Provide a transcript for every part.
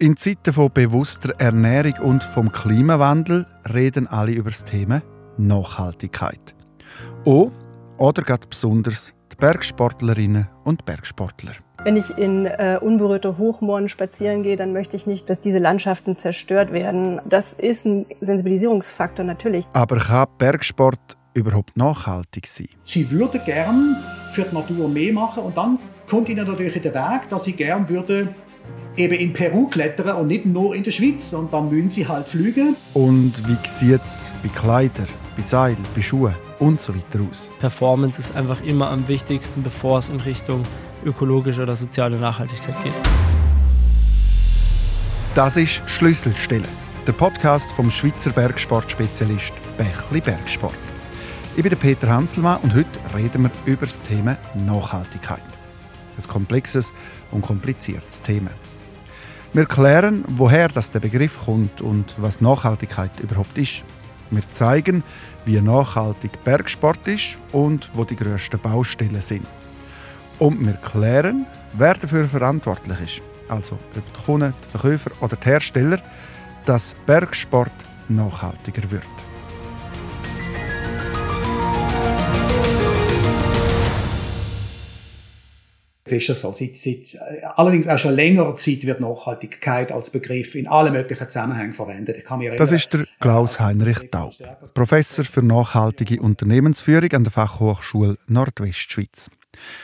In Zeiten von bewusster Ernährung und vom Klimawandel reden alle über das Thema Nachhaltigkeit. Oh, oder gerade besonders die Bergsportlerinnen und Bergsportler. Wenn ich in äh, unberührte Hochmooren spazieren gehe, dann möchte ich nicht, dass diese Landschaften zerstört werden. Das ist ein Sensibilisierungsfaktor natürlich. Aber kann Bergsport überhaupt nachhaltig sein? Sie würden gern für die Natur mehr machen und dann kommt ihnen natürlich in den Weg, dass sie gern würde eben in Peru klettern und nicht nur in der Schweiz. Und dann müssen sie halt fliegen. Und wie sieht es bei Kleidern, bei Seil, bei Schuhen und so weiter aus? Performance ist einfach immer am wichtigsten, bevor es in Richtung ökologische oder soziale Nachhaltigkeit geht. Das ist Schlüsselstelle, der Podcast vom Schweizer Bergsportspezialist Bächli Bergsport. Ich bin Peter Hanselmann und heute reden wir über das Thema Nachhaltigkeit. Ein komplexes und kompliziertes Thema. Wir klären, woher das der Begriff kommt und was Nachhaltigkeit überhaupt ist. Wir zeigen, wie nachhaltig Bergsport ist und wo die grössten Baustellen sind. Und wir klären, wer dafür verantwortlich ist, also ob die Kunden, die Verkäufer oder die Hersteller, dass Bergsport nachhaltiger wird. Es ist so. Seit, seit, äh, allerdings auch schon längerer Zeit wird Nachhaltigkeit als Begriff in allen möglichen Zusammenhängen verwendet. Ich kann das ist der Klaus-Heinrich Taub, Professor für nachhaltige Unternehmensführung an der Fachhochschule Nordwestschweiz.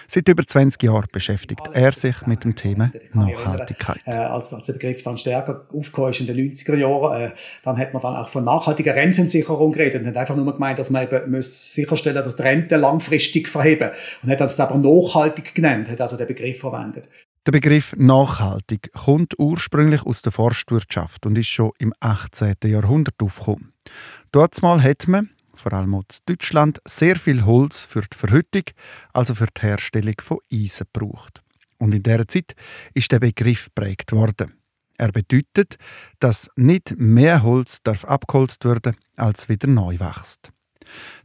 Seit über 20 Jahren beschäftigt er sich mit dem Thema Nachhaltigkeit. Äh, als, als der Begriff dann stärker aufgekommen ist in den 90er Jahren, äh, dann hat man dann auch von nachhaltiger Rentensicherung geredet und hat einfach nur gemeint, dass man eben sicherstellen dass die Rente langfristig verheben und hat das aber nachhaltig genannt, hat also den Begriff verwendet. Der Begriff nachhaltig kommt ursprünglich aus der Forstwirtschaft und ist schon im 18. Jahrhundert aufgekommen. Dort mal hat man vor allem in Deutschland, sehr viel Holz für die Verhüttung, also für die Herstellung von Eisen gebraucht. Und in dieser Zeit ist der Begriff prägt worden. Er bedeutet, dass nicht mehr Holz darf abgeholzt werden, als wieder neu wächst.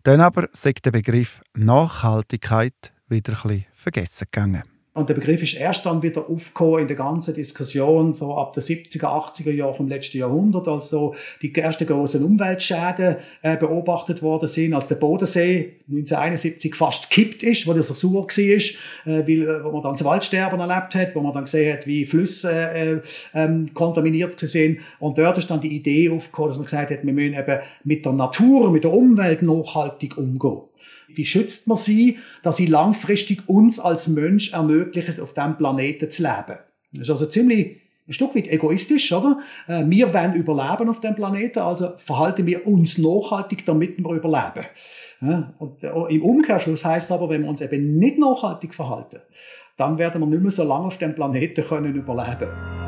Dann aber sagt der Begriff Nachhaltigkeit wieder ein bisschen vergessen gegangen. Und der Begriff ist erst dann wieder aufgekommen in der ganzen Diskussion, so ab den 70er, 80er Jahren vom letzten Jahrhundert, als so die ersten großen Umweltschäden äh, beobachtet worden sind, als der Bodensee 1971 fast gekippt ist, wo der so sauer war, äh, weil, äh, wo man dann das Waldsterben erlebt hat, wo man dann gesehen hat, wie Flüsse äh, ähm, kontaminiert sind. Und dort ist dann die Idee aufgekommen, dass man gesagt hat, wir müssen eben mit der Natur, mit der Umwelt nachhaltig umgehen. Wie schützt man sie, dass sie langfristig uns als Mensch ermöglichen, auf diesem Planeten zu leben? Das ist also ziemlich ein Stück weit egoistisch, oder? Äh, wir wollen überleben auf dem Planeten, also verhalten wir uns nachhaltig, damit wir überleben. Und äh, im Umkehrschluss heißt aber, wenn wir uns eben nicht nachhaltig verhalten, dann werden wir nicht mehr so lange auf dem Planeten können überleben.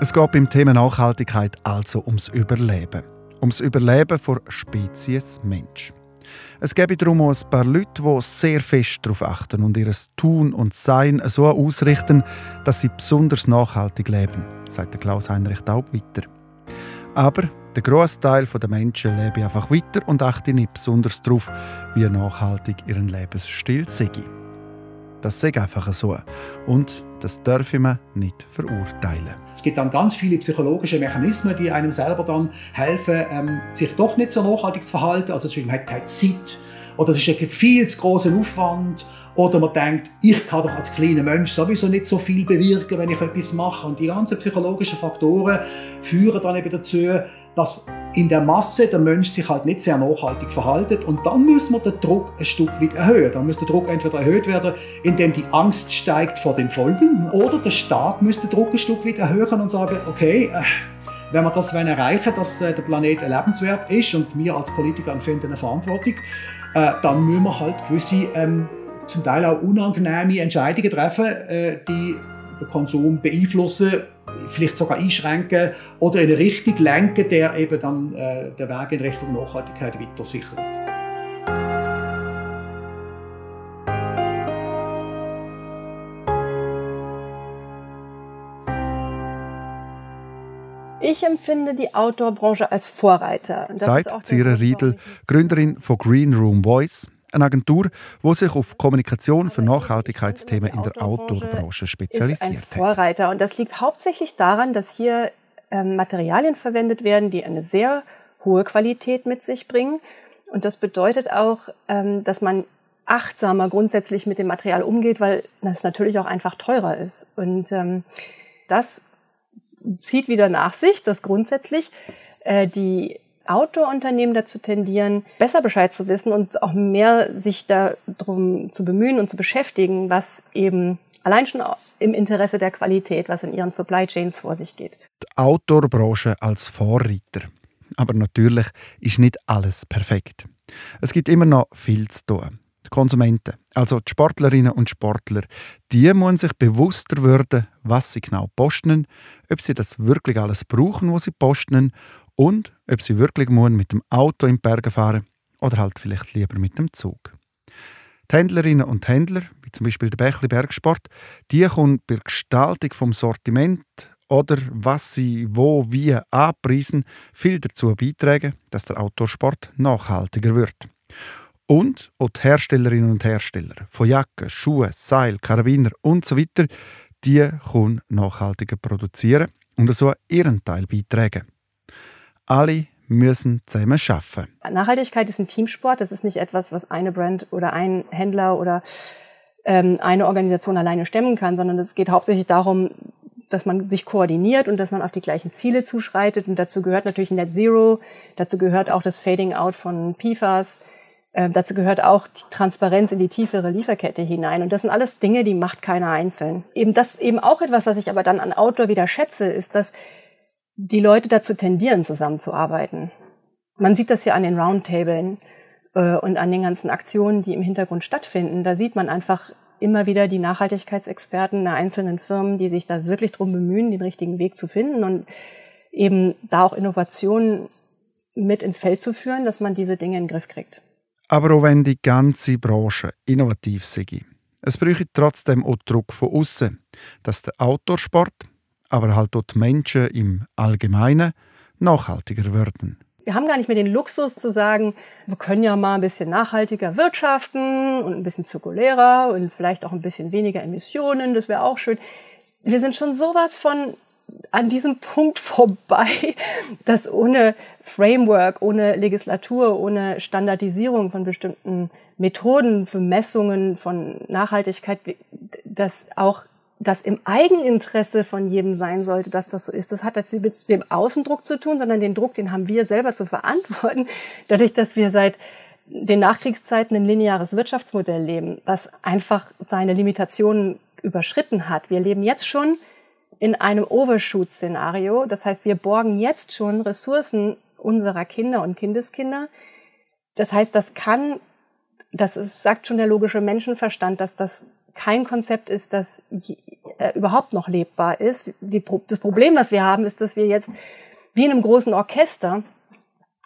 Es geht beim Thema Nachhaltigkeit also ums Überleben. Ums Überleben der Spezies Mensch. Es gibt darum auch ein paar Leute, die sehr fest darauf achten und ihr Tun und Sein so ausrichten, dass sie besonders nachhaltig leben, sagt Klaus-Heinrich Taub weiter. Aber der grosse Teil der Menschen lebt einfach weiter und achtet nicht besonders darauf, wie nachhaltig ihren Lebensstil sei. Das sei einfach so. Und das dürfen wir nicht verurteilen. Es gibt dann ganz viele psychologische Mechanismen, die einem selber dann helfen, ähm, sich doch nicht so nachhaltig zu verhalten. Also man hat keine Zeit oder es ist ein viel zu großer Aufwand oder man denkt, ich kann doch als kleiner Mensch sowieso nicht so viel bewirken, wenn ich etwas mache. Und die ganzen psychologischen Faktoren führen dann eben dazu, dass in der Masse der Mensch sich halt nicht sehr nachhaltig verhaltet und dann muss man den Druck ein Stück weit erhöhen. Dann muss der Druck entweder erhöht werden, indem die Angst steigt vor den Folgen oder der Staat muss den Druck ein Stück weit erhöhen und sagen, okay, äh, wenn wir das erreichen dass äh, der Planet lebenswert ist und wir als Politiker empfinden eine Verantwortung, äh, dann müssen wir halt gewisse, ähm, zum Teil auch unangenehme Entscheidungen treffen, die den Konsum beeinflussen vielleicht sogar einschränken oder in eine Richtung lenken, der eben dann äh, den Weg in Richtung Nachhaltigkeit weiter sichert. Ich empfinde die Outdoor-Branche als Vorreiter. Sagt Zira Riedel, Gründerin von Green Room Voice, eine Agentur, die sich auf Kommunikation für Nachhaltigkeitsthemen in der Outdoor-Branche spezialisiert ist ein Vorreiter. Und das liegt hauptsächlich daran, dass hier ähm, Materialien verwendet werden, die eine sehr hohe Qualität mit sich bringen. Und das bedeutet auch, ähm, dass man achtsamer grundsätzlich mit dem Material umgeht, weil das natürlich auch einfach teurer ist. Und ähm, das zieht wieder nach sich, dass grundsätzlich äh, die Outdoor-Unternehmen dazu tendieren, besser Bescheid zu wissen und auch mehr sich darum zu bemühen und zu beschäftigen, was eben allein schon im Interesse der Qualität, was in ihren Supply Chains vor sich geht. Die Outdoor-Branche als Vorreiter. Aber natürlich ist nicht alles perfekt. Es gibt immer noch viel zu tun. Die Konsumenten, also die Sportlerinnen und Sportler, die müssen sich bewusster werden, was sie genau posten, ob sie das wirklich alles brauchen, was sie posten und ob sie wirklich mit dem Auto in die Berge fahren oder halt vielleicht lieber mit dem Zug. Die Händlerinnen und Händler, wie zum Beispiel der Bächli Bergsport, die können bei der Gestaltung vom Sortiment oder was sie wo wie anpreisen, viel dazu beitragen, dass der Outdoorsport nachhaltiger wird. Und auch die Herstellerinnen und Hersteller von Jacken, Schuhen, Seil, Karabiner und so weiter, die können nachhaltiger produzieren und so ihren Teil beitragen. Alle müssen zusammen arbeiten. Nachhaltigkeit ist ein Teamsport. Das ist nicht etwas, was eine Brand oder ein Händler oder ähm, eine Organisation alleine stemmen kann, sondern es geht hauptsächlich darum, dass man sich koordiniert und dass man auf die gleichen Ziele zuschreitet. Und dazu gehört natürlich Net Zero, dazu gehört auch das Fading Out von PFAS, äh, dazu gehört auch die Transparenz in die tiefere Lieferkette hinein. Und das sind alles Dinge, die macht keiner einzeln. Eben das eben auch etwas, was ich aber dann an Outdoor wieder schätze, ist, dass die Leute dazu tendieren, zusammenzuarbeiten. Man sieht das ja an den Roundtablen äh, und an den ganzen Aktionen, die im Hintergrund stattfinden. Da sieht man einfach immer wieder die Nachhaltigkeitsexperten der einzelnen Firmen, die sich da wirklich drum bemühen, den richtigen Weg zu finden und eben da auch Innovationen mit ins Feld zu führen, dass man diese Dinge in den Griff kriegt. Aber auch wenn die ganze Branche innovativ sei, es bräuchte trotzdem auch Druck von außen, dass der Outdoorsport, aber halt die Menschen im Allgemeinen nachhaltiger werden. Wir haben gar nicht mehr den Luxus zu sagen, wir können ja mal ein bisschen nachhaltiger wirtschaften und ein bisschen zirkulärer und vielleicht auch ein bisschen weniger Emissionen, das wäre auch schön. Wir sind schon sowas von an diesem Punkt vorbei, dass ohne Framework, ohne Legislatur, ohne Standardisierung von bestimmten Methoden für Messungen von Nachhaltigkeit, dass auch das im Eigeninteresse von jedem sein sollte, dass das so ist. Das hat jetzt mit dem Außendruck zu tun, sondern den Druck, den haben wir selber zu verantworten, dadurch, dass wir seit den Nachkriegszeiten ein lineares Wirtschaftsmodell leben, was einfach seine Limitationen überschritten hat. Wir leben jetzt schon in einem Overshoot-Szenario. Das heißt, wir borgen jetzt schon Ressourcen unserer Kinder und Kindeskinder. Das heißt, das kann, das ist, sagt schon der logische Menschenverstand, dass das kein Konzept ist, das äh, überhaupt noch lebbar ist. Die, das Problem, was wir haben, ist, dass wir jetzt wie in einem großen Orchester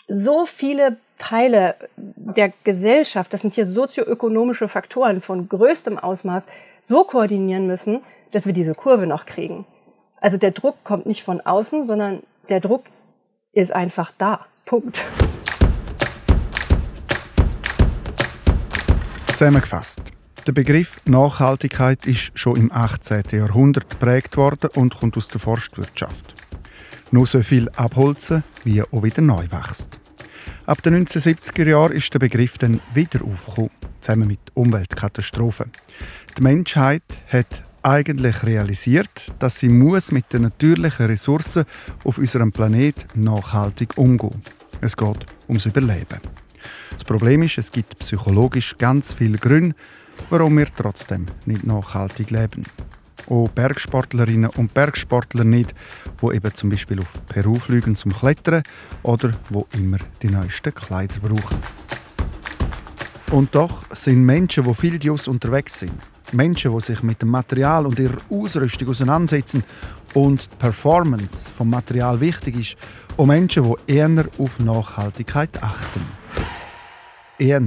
so viele Teile der Gesellschaft, das sind hier sozioökonomische Faktoren von größtem Ausmaß, so koordinieren müssen, dass wir diese Kurve noch kriegen. Also der Druck kommt nicht von außen, sondern der Druck ist einfach da. Punkt. Zusammengefasst. Der Begriff Nachhaltigkeit ist schon im 18. Jahrhundert geprägt worden und kommt aus der Forstwirtschaft. Nur so viel abholzen, wie auch wieder neu wächst. Ab den 1970er Jahren ist der Begriff dann wieder aufgekommen, zusammen mit Umweltkatastrophen. Die Menschheit hat eigentlich realisiert, dass sie muss mit den natürlichen Ressourcen auf unserem Planet nachhaltig umgehen. Es geht ums Überleben. Das Problem ist, es gibt psychologisch ganz viele Gründe, warum wir trotzdem nicht nachhaltig leben. Auch Bergsportlerinnen und Bergsportler nicht, wo eben zum Beispiel auf Peru fliegen zum Klettern oder wo immer die neuesten Kleider brauchen. Und doch sind Menschen, die viel Dios unterwegs sind, Menschen, die sich mit dem Material und ihrer Ausrüstung auseinandersetzen und die Performance vom Material wichtig ist, und Menschen, die eher auf Nachhaltigkeit achten. Eher.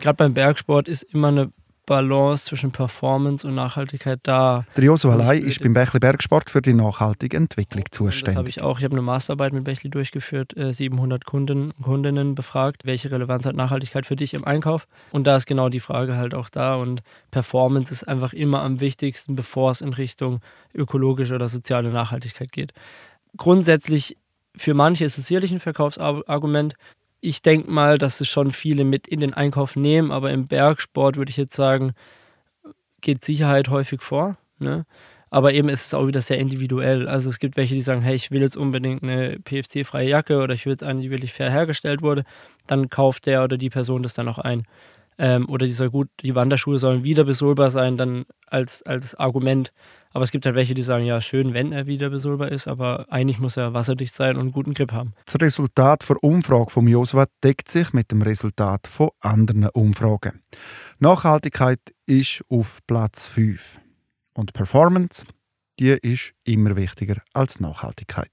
Gerade beim Bergsport ist immer eine Balance zwischen Performance und Nachhaltigkeit da. Der Joshua Lei ist beim Bächli Bergsport für die nachhaltige Entwicklung zuständig. Das habe ich auch. Ich habe eine Masterarbeit mit Bächli durchgeführt, 700 äh, Kunden und Kundinnen befragt, welche Relevanz hat Nachhaltigkeit für dich im Einkauf. Und da ist genau die Frage halt auch da. Und Performance ist einfach immer am wichtigsten, bevor es in Richtung ökologische oder soziale Nachhaltigkeit geht. Grundsätzlich für manche ist es sicherlich ein Verkaufsargument ich denke mal, dass es schon viele mit in den Einkauf nehmen, aber im Bergsport würde ich jetzt sagen, geht Sicherheit häufig vor. Ne? Aber eben ist es auch wieder sehr individuell. Also es gibt welche, die sagen, hey, ich will jetzt unbedingt eine PFC-freie Jacke oder ich will jetzt eine, die wirklich fair hergestellt wurde. Dann kauft der oder die Person das dann auch ein. Ähm, oder die soll gut, die Wanderschuhe sollen wieder besohlbar sein, dann als, als Argument. Aber es gibt halt welche, die sagen, ja, schön, wenn er wieder besohlbar ist, aber eigentlich muss er wasserdicht sein und einen guten Grip haben. Das Resultat der Umfrage von Josua deckt sich mit dem Resultat von anderen Umfragen. Nachhaltigkeit ist auf Platz 5. Und Performance, die ist immer wichtiger als Nachhaltigkeit.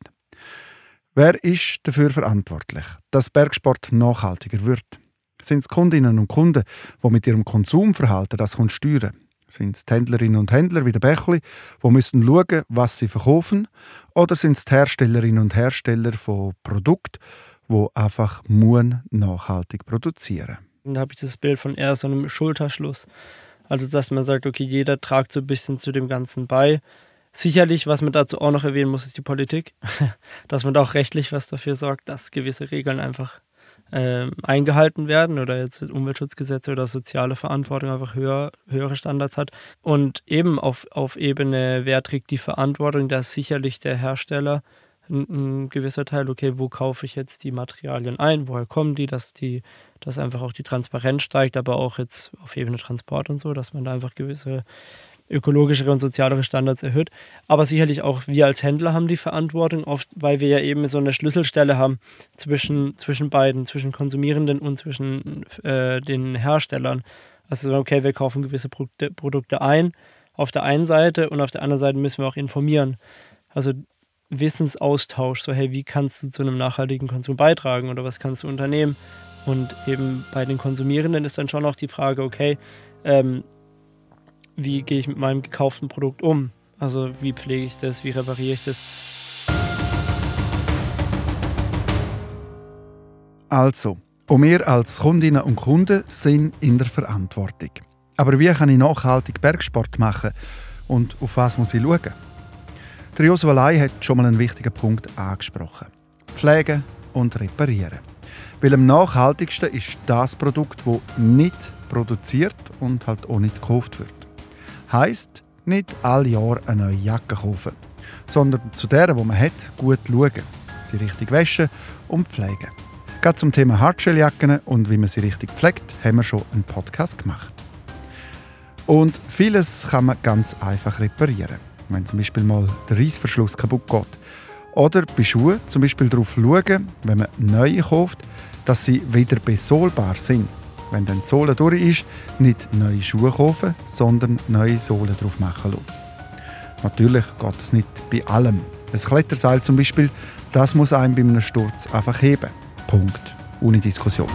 Wer ist dafür verantwortlich, dass Bergsport nachhaltiger wird? Sind es Kundinnen und Kunden, die mit ihrem Konsumverhalten das steuern sind es die Händlerinnen und Händler wie der Bächli, die müssen schauen, was sie verkaufen? Oder sind es die Herstellerinnen und Hersteller von Produkten, die einfach nachhaltig produzieren Da habe ich das Bild von eher so einem Schulterschluss. Also, dass man sagt, okay, jeder tragt so ein bisschen zu dem Ganzen bei. Sicherlich, was man dazu auch noch erwähnen muss, ist die Politik. dass man da auch rechtlich was dafür sorgt, dass gewisse Regeln einfach äh, eingehalten werden oder jetzt Umweltschutzgesetze oder soziale Verantwortung einfach höher, höhere Standards hat. Und eben auf, auf Ebene, wer trägt die Verantwortung, da ist sicherlich der Hersteller ein, ein, gewisser Teil, okay, wo kaufe ich jetzt die Materialien ein, woher kommen die, dass die, dass einfach auch die Transparenz steigt, aber auch jetzt auf Ebene Transport und so, dass man da einfach gewisse ökologischere und sozialere Standards erhöht. Aber sicherlich auch wir als Händler haben die Verantwortung, oft, weil wir ja eben so eine Schlüsselstelle haben zwischen, zwischen beiden, zwischen Konsumierenden und zwischen äh, den Herstellern. Also okay, wir kaufen gewisse Produkte, Produkte ein auf der einen Seite und auf der anderen Seite müssen wir auch informieren. Also Wissensaustausch, so hey, wie kannst du zu einem nachhaltigen Konsum beitragen oder was kannst du unternehmen? Und eben bei den Konsumierenden ist dann schon auch die Frage, okay, ähm, wie gehe ich mit meinem gekauften Produkt um? Also wie pflege ich das, wie repariere ich das? Also, auch wir als Kundinnen und Kunden sind in der Verantwortung. Aber wie kann ich nachhaltig Bergsport machen und auf was muss ich schauen? Der Josua Lai hat schon mal einen wichtigen Punkt angesprochen. Pflegen und reparieren. Weil am nachhaltigsten ist das Produkt, das nicht produziert und halt auch nicht gekauft wird. Heißt, nicht alle Jahre eine neue Jacke kaufen, sondern zu der, die man hat, gut schauen, sie richtig waschen und pflegen. Gerade zum Thema Hardshelljacke und wie man sie richtig pflegt, haben wir schon einen Podcast gemacht. Und vieles kann man ganz einfach reparieren. Wenn zum Beispiel mal der Reissverschluss kaputt geht. Oder bei Schuhen zum Beispiel darauf schauen, wenn man neue kauft, dass sie wieder besohlbar sind wenn dann die Sohle durch ist, nicht neue Schuhe kaufen, sondern neue Sohlen drauf machen lassen. Natürlich geht das nicht bei allem. Ein Kletterseil zum Beispiel, das muss einem bei einem Sturz einfach heben. Punkt. Ohne Diskussion.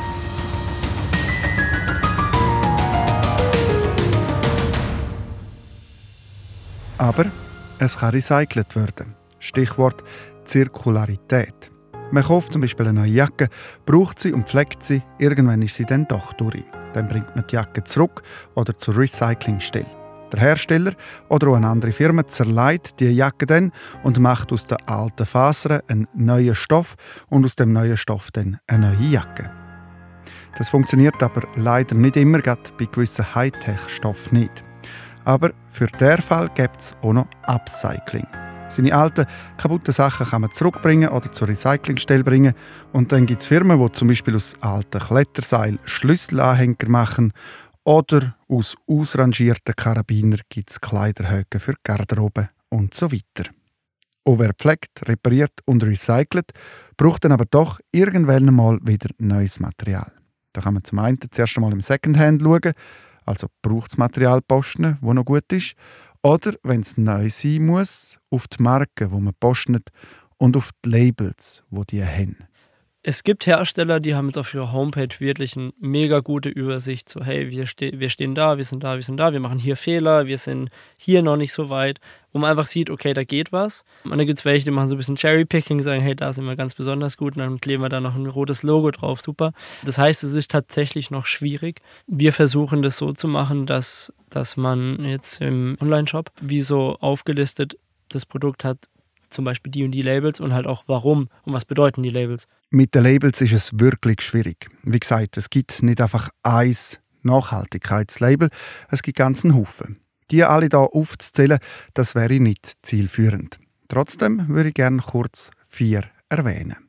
Aber es kann recycelt werden. Stichwort Zirkularität. Man kauft zum Beispiel eine neue Jacke, braucht sie und pflegt sie, irgendwann ist sie dann doch durch. Dann bringt man die Jacke zurück oder zur Recyclingstelle. Der Hersteller oder auch eine andere Firma zerleiht die Jacke dann und macht aus den alten Fasern einen neuen Stoff und aus dem neuen Stoff dann eine neue Jacke. Das funktioniert aber leider nicht immer, gerade bei gewissen Hightech-Stoffen nicht. Aber für den Fall gibt es auch noch Upcycling. Seine alten, kaputten Sachen kann man zurückbringen oder zur Recyclingstelle bringen. Und dann gibt es Firmen, die zum Beispiel aus alten Kletterseilen Schlüsselanhänger machen oder aus ausrangierten Karabiner gibt es Kleiderhöcke für Garderobe und so weiter. Und wer pflegt, repariert und recycelt, braucht dann aber doch irgendwann mal wieder neues Material. Da kann man zum einen zuerst einmal im Secondhand schauen, also braucht es Material posten, wo noch gut ist, oder, wenn es neu sein muss, auf die Marken, wo man postet und auf die Labels, wo die haben. es gibt Hersteller, die haben jetzt auf ihrer Homepage wirklich eine mega gute Übersicht. So, hey, wir, ste wir stehen da, wir sind da, wir sind da, wir machen hier Fehler, wir sind hier noch nicht so weit, wo man einfach sieht, okay, da geht was. Und dann gibt es welche, die machen so ein bisschen Cherry-Picking, sagen, hey, da sind wir ganz besonders gut und dann kleben wir da noch ein rotes Logo drauf, super. Das heißt, es ist tatsächlich noch schwierig. Wir versuchen das so zu machen, dass, dass man jetzt im Online-Shop wie so aufgelistet das Produkt hat, zum Beispiel die und die Labels und halt auch warum und was bedeuten die Labels. Mit den Labels ist es wirklich schwierig. Wie gesagt, es gibt nicht einfach ein Nachhaltigkeitslabel, es gibt ganzen Haufen. Die alle hier aufzuzählen, das wäre nicht zielführend. Trotzdem würde ich gerne kurz vier erwähnen.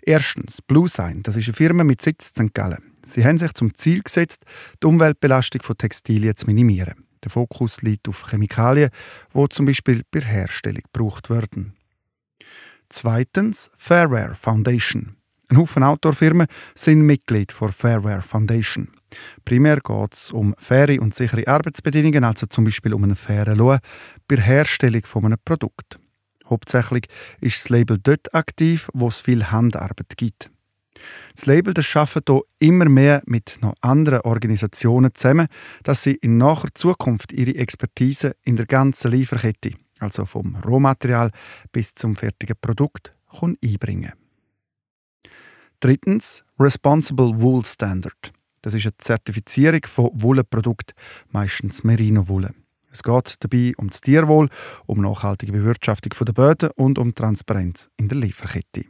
Erstens, BlueSign, das ist eine Firma mit Sitz in St. Gallen. Sie haben sich zum Ziel gesetzt, die Umweltbelastung von Textilien zu minimieren. Der Fokus liegt auf Chemikalien, die zum Beispiel bei Herstellung gebraucht werden. Zweitens Fairware Foundation. Ein Haufen Outdoor-Firmen sind Mitglied der Fairware Foundation. Primär geht es um faire und sichere Arbeitsbedingungen, also zum Beispiel um einen fairen Lohn bei Herstellung von einem Produkt. Hauptsächlich ist das Label dort aktiv, wo es viel Handarbeit gibt. Das Label das arbeitet hier immer mehr mit noch anderen Organisationen zusammen, dass sie in naher Zukunft ihre Expertise in der ganzen Lieferkette, also vom Rohmaterial bis zum fertigen Produkt, einbringen Drittens Responsible Wool Standard. Das ist eine Zertifizierung von Wollenprodukten, meistens Merino-Wolle. Es geht dabei um das Tierwohl, um nachhaltige Bewirtschaftung der Böden und um Transparenz in der Lieferkette.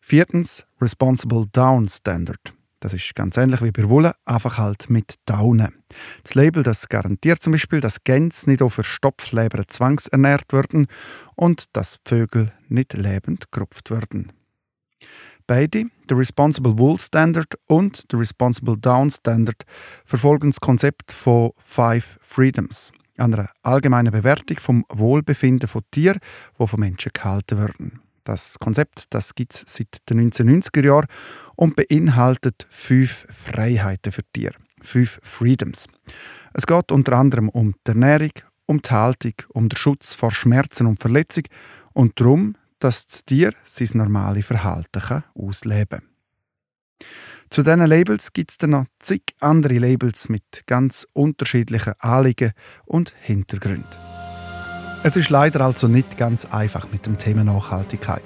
Viertens, Responsible Down Standard. Das ist ganz ähnlich wie bei Wolle, einfach halt mit Daunen. Das Label das garantiert zum Beispiel, dass Gänse nicht auf Verstopfleber zwangsernährt werden und dass Vögel nicht lebend gerupft werden. Beide, der Responsible Wool Standard und der Responsible Down Standard, verfolgen das Konzept von Five Freedoms, einer allgemeinen Bewertung vom Wohlbefinden von Tieren, die von Menschen gehalten werden. Das Konzept das gibt es seit den 1990er Jahren und beinhaltet fünf Freiheiten für Tiere, fünf Freedoms. Es geht unter anderem um die Ernährung, um die Haltung, um den Schutz vor Schmerzen und Verletzung und darum, dass das Tier sein normales Verhalten kann ausleben kann. Zu diesen Labels gibt es dann noch zig andere Labels mit ganz unterschiedlichen Anliegen und Hintergründen. Es ist leider also nicht ganz einfach mit dem Thema Nachhaltigkeit.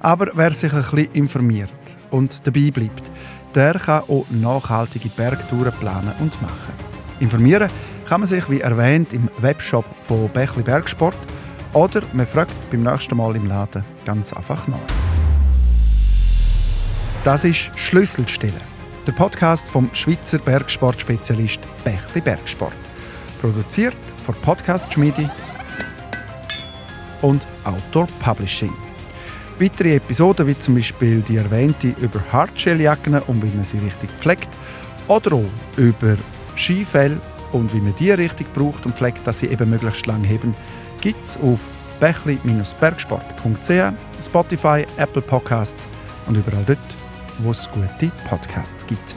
Aber wer sich ein bisschen informiert und dabei bleibt, der kann auch nachhaltige Bergtouren planen und machen. Informieren kann man sich, wie erwähnt, im Webshop von Bächli Bergsport oder man fragt beim nächsten Mal im Laden ganz einfach nach. Das ist Schlüsselstelle, der Podcast vom Schweizer Bergsportspezialist Bächli Bergsport. Produziert von Podcast Schmiede und Outdoor Publishing. Weitere Episoden, wie zum Beispiel die erwähnte über Hardshell-Jacken und wie man sie richtig pflegt, oder auch über Skifell und wie man die richtig braucht und pflegt, dass sie eben möglichst lang heben, gibt es auf bächli-bergsport.ch, Spotify, Apple Podcasts und überall dort, wo es gute Podcasts gibt.